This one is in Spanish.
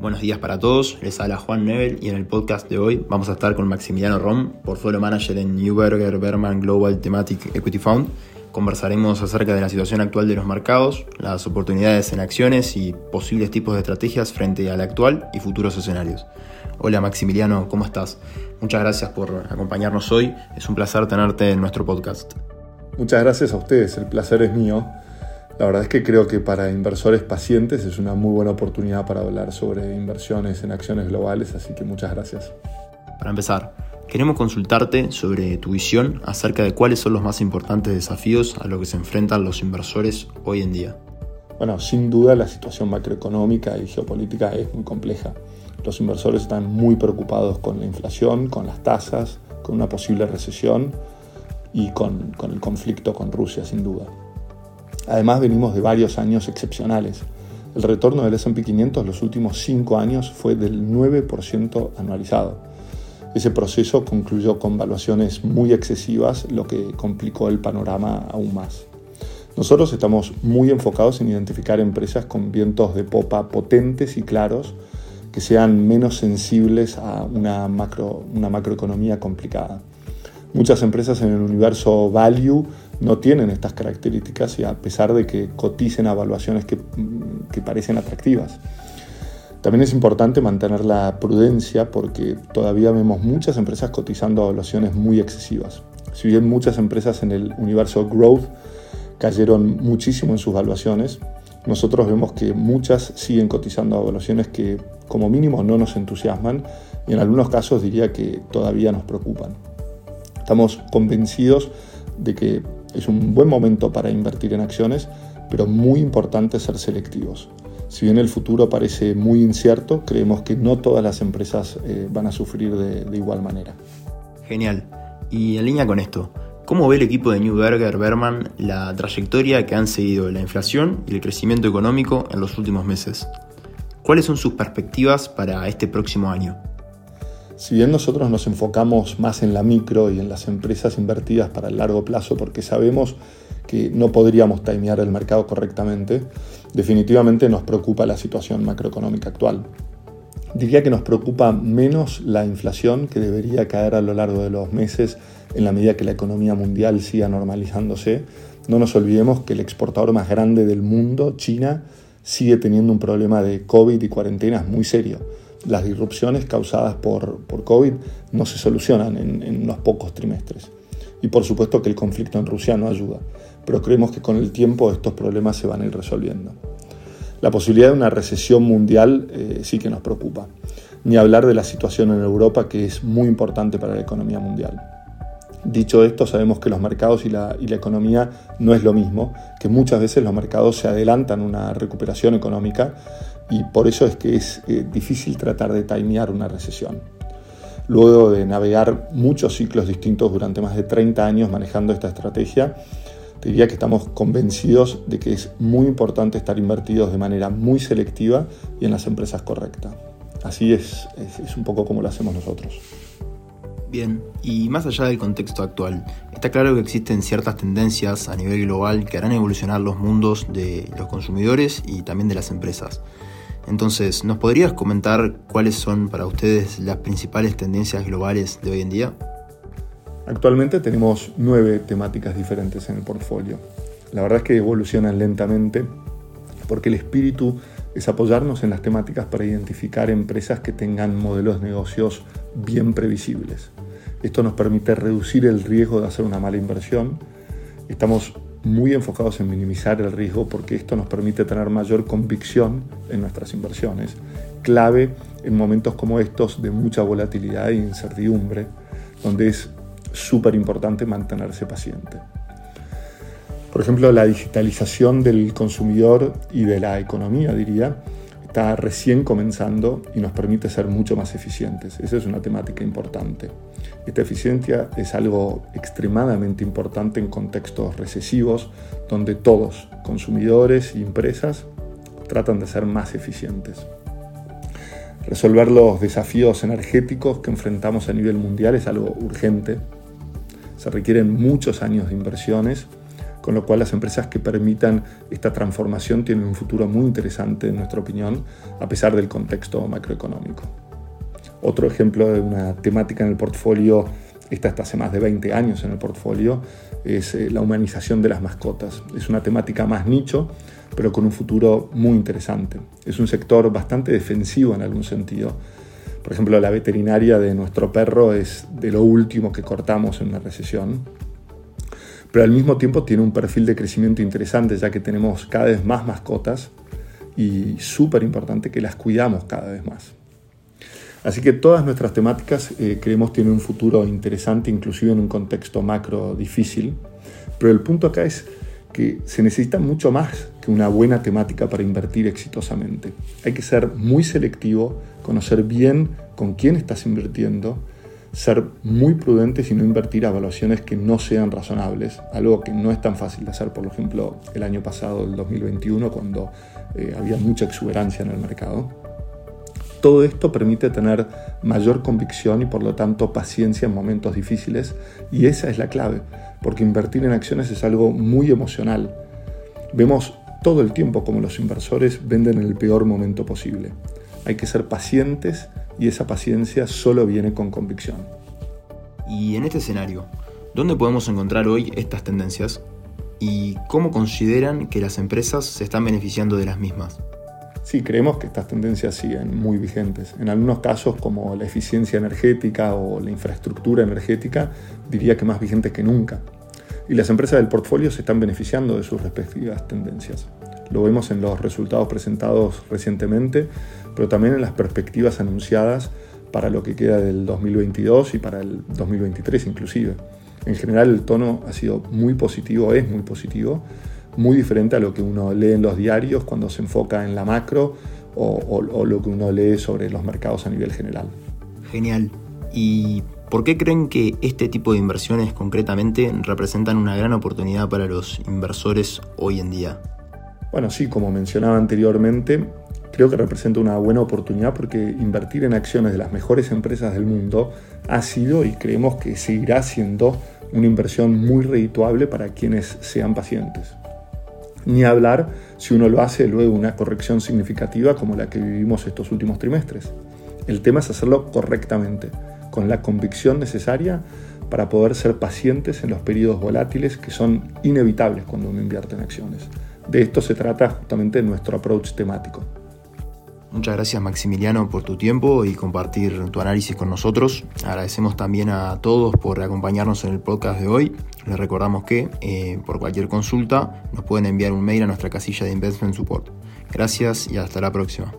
Buenos días para todos, les habla Juan Nebel y en el podcast de hoy vamos a estar con Maximiliano Rom, portfolio manager en Newberger Berman Global Thematic Equity Fund. Conversaremos acerca de la situación actual de los mercados, las oportunidades en acciones y posibles tipos de estrategias frente al actual y futuros escenarios. Hola Maximiliano, ¿cómo estás? Muchas gracias por acompañarnos hoy, es un placer tenerte en nuestro podcast. Muchas gracias a ustedes, el placer es mío. La verdad es que creo que para inversores pacientes es una muy buena oportunidad para hablar sobre inversiones en acciones globales, así que muchas gracias. Para empezar, queremos consultarte sobre tu visión acerca de cuáles son los más importantes desafíos a los que se enfrentan los inversores hoy en día. Bueno, sin duda la situación macroeconómica y geopolítica es muy compleja. Los inversores están muy preocupados con la inflación, con las tasas, con una posible recesión y con, con el conflicto con Rusia, sin duda. Además venimos de varios años excepcionales. El retorno del S&P 500 los últimos cinco años fue del 9% anualizado. Ese proceso concluyó con valuaciones muy excesivas, lo que complicó el panorama aún más. Nosotros estamos muy enfocados en identificar empresas con vientos de popa potentes y claros que sean menos sensibles a una macroeconomía complicada. Muchas empresas en el universo value no tienen estas características y a pesar de que coticen a evaluaciones que, que parecen atractivas. También es importante mantener la prudencia porque todavía vemos muchas empresas cotizando a evaluaciones muy excesivas. Si bien muchas empresas en el universo growth cayeron muchísimo en sus evaluaciones, nosotros vemos que muchas siguen cotizando a evaluaciones que como mínimo no nos entusiasman y en algunos casos diría que todavía nos preocupan. Estamos convencidos de que es un buen momento para invertir en acciones, pero muy importante ser selectivos. Si bien el futuro parece muy incierto, creemos que no todas las empresas eh, van a sufrir de, de, igual manera. Genial. Y en línea con esto, ¿cómo ve el equipo de Newberger Berman la trayectoria que han seguido la inflación y el crecimiento económico en los últimos meses? ¿Cuáles son sus perspectivas para este próximo año? Si bien nosotros nos enfocamos más en la micro y en las empresas invertidas para el largo plazo porque sabemos que no podríamos timear el mercado correctamente, definitivamente nos preocupa la situación macroeconómica actual. Diría que nos preocupa menos la inflación que debería caer a lo largo de los meses en la medida que la economía mundial siga normalizándose. No nos olvidemos que el exportador más grande del mundo, China, sigue teniendo un problema de COVID y cuarentenas muy serio las disrupciones causadas por, por COVID no se solucionan en, en, unos pocos trimestres. Y por supuesto que el conflicto en Rusia no ayuda, pero creemos que con el tiempo estos problemas se van a ir resolviendo. La posibilidad de una recesión mundial eh, sí que nos preocupa, ni hablar de la situación en Europa que es muy importante para la economía mundial. Dicho esto, sabemos que los mercados y la, y la, economía no es lo mismo, que muchas veces los mercados se adelantan una recuperación económica y por eso es que es eh, difícil tratar de timear una recesión. Luego de navegar muchos ciclos distintos durante más de 30 años manejando esta estrategia, te diría que estamos convencidos de que es muy importante estar invertidos de manera muy selectiva y en las empresas correctas. Así es, es, es un poco como lo hacemos nosotros. Bien, y más allá del contexto actual, está claro que existen ciertas tendencias a nivel global que harán evolucionar los mundos de los consumidores y también de las empresas. Entonces, ¿nos podrías comentar cuáles son para ustedes las principales tendencias globales de hoy en día? Actualmente tenemos nueve temáticas diferentes en el portfolio. La verdad es que evolucionan lentamente porque el espíritu es apoyarnos en las temáticas para identificar empresas que tengan modelos de negocios bien previsibles. Esto nos permite reducir el riesgo de hacer una mala inversión. Estamos muy enfocados en minimizar el riesgo porque esto nos permite tener mayor convicción en nuestras inversiones, clave en momentos como estos de mucha volatilidad e incertidumbre, donde es súper importante mantenerse paciente. Por ejemplo, la digitalización del consumidor y de la economía, diría, está recién comenzando y nos permite ser mucho más eficientes. Esa es una temática importante. Esta eficiencia es algo extremadamente importante en contextos recesivos donde todos, consumidores y empresas, tratan de ser más eficientes. Resolver los desafíos energéticos que enfrentamos a nivel mundial es algo urgente. Se requieren muchos años de inversiones con lo cual las empresas que permitan esta transformación tienen un futuro muy interesante, en nuestra opinión, a pesar del contexto macroeconómico. Otro ejemplo de una temática en el portfolio, esta está hace más de 20 años en el portfolio, es eh, la humanización de las mascotas. Es una temática más nicho, pero con un futuro muy interesante. Es un sector bastante defensivo en algún sentido. Por ejemplo, la veterinaria de nuestro perro es de lo último que cortamos en una recesión pero al mismo tiempo tiene un perfil de crecimiento interesante ya que tenemos cada vez más mascotas y súper importante que las cuidamos cada vez más. Así que todas nuestras temáticas eh, creemos tienen un futuro interesante, inclusive en un contexto macro difícil, pero el punto acá es que se necesita mucho más que una buena temática para invertir exitosamente. Hay que ser muy selectivo, conocer bien con quién estás invirtiendo, ser muy prudentes y no invertir a evaluaciones que no sean razonables, algo que no es tan fácil de hacer, por ejemplo, el año pasado, el 2021, cuando eh, había mucha exuberancia en el mercado. Todo esto permite tener mayor convicción y por lo tanto paciencia en momentos difíciles y esa es la clave, porque invertir en acciones es algo muy emocional. Vemos todo el tiempo como los inversores venden en el peor momento posible. Hay que ser pacientes y esa paciencia solo viene con convicción. Y en este escenario, ¿dónde podemos encontrar hoy estas tendencias? ¿Y cómo consideran que las empresas se están beneficiando de las mismas? Sí, creemos que estas tendencias siguen muy vigentes. En algunos casos, como la eficiencia energética o la infraestructura energética, diría que más vigentes que nunca. Y las empresas del portfolio se están beneficiando de sus respectivas tendencias. Lo vemos en los resultados presentados recientemente, pero también en las perspectivas anunciadas para lo que queda del 2022 y para el 2023 inclusive. En general el tono ha sido muy positivo, es muy positivo, muy diferente a lo que uno lee en los diarios cuando se enfoca en la macro o, lo que uno lee sobre los mercados a nivel general. Genial. ¿Y por qué creen que este tipo de inversiones concretamente representan una gran oportunidad para los inversores hoy en día? Bueno, sí, como mencionaba anteriormente, creo que representa una buena oportunidad porque invertir en acciones de las mejores empresas del mundo ha sido y creemos que seguirá siendo una inversión muy redituable para quienes sean pacientes. Ni hablar si uno lo hace luego de una corrección significativa como la que vivimos estos últimos trimestres. El tema es hacerlo correctamente, con la convicción necesaria para poder ser pacientes en los periodos volátiles que son inevitables cuando uno invierte en acciones. De esto se trata justamente nuestro approach temático. Muchas gracias Maximiliano por tu tiempo y compartir tu análisis con nosotros. Agradecemos también a todos por acompañarnos en el podcast de hoy. Les recordamos que eh, por cualquier consulta nos pueden enviar un mail a nuestra casilla de Investment Support. Gracias y hasta la próxima.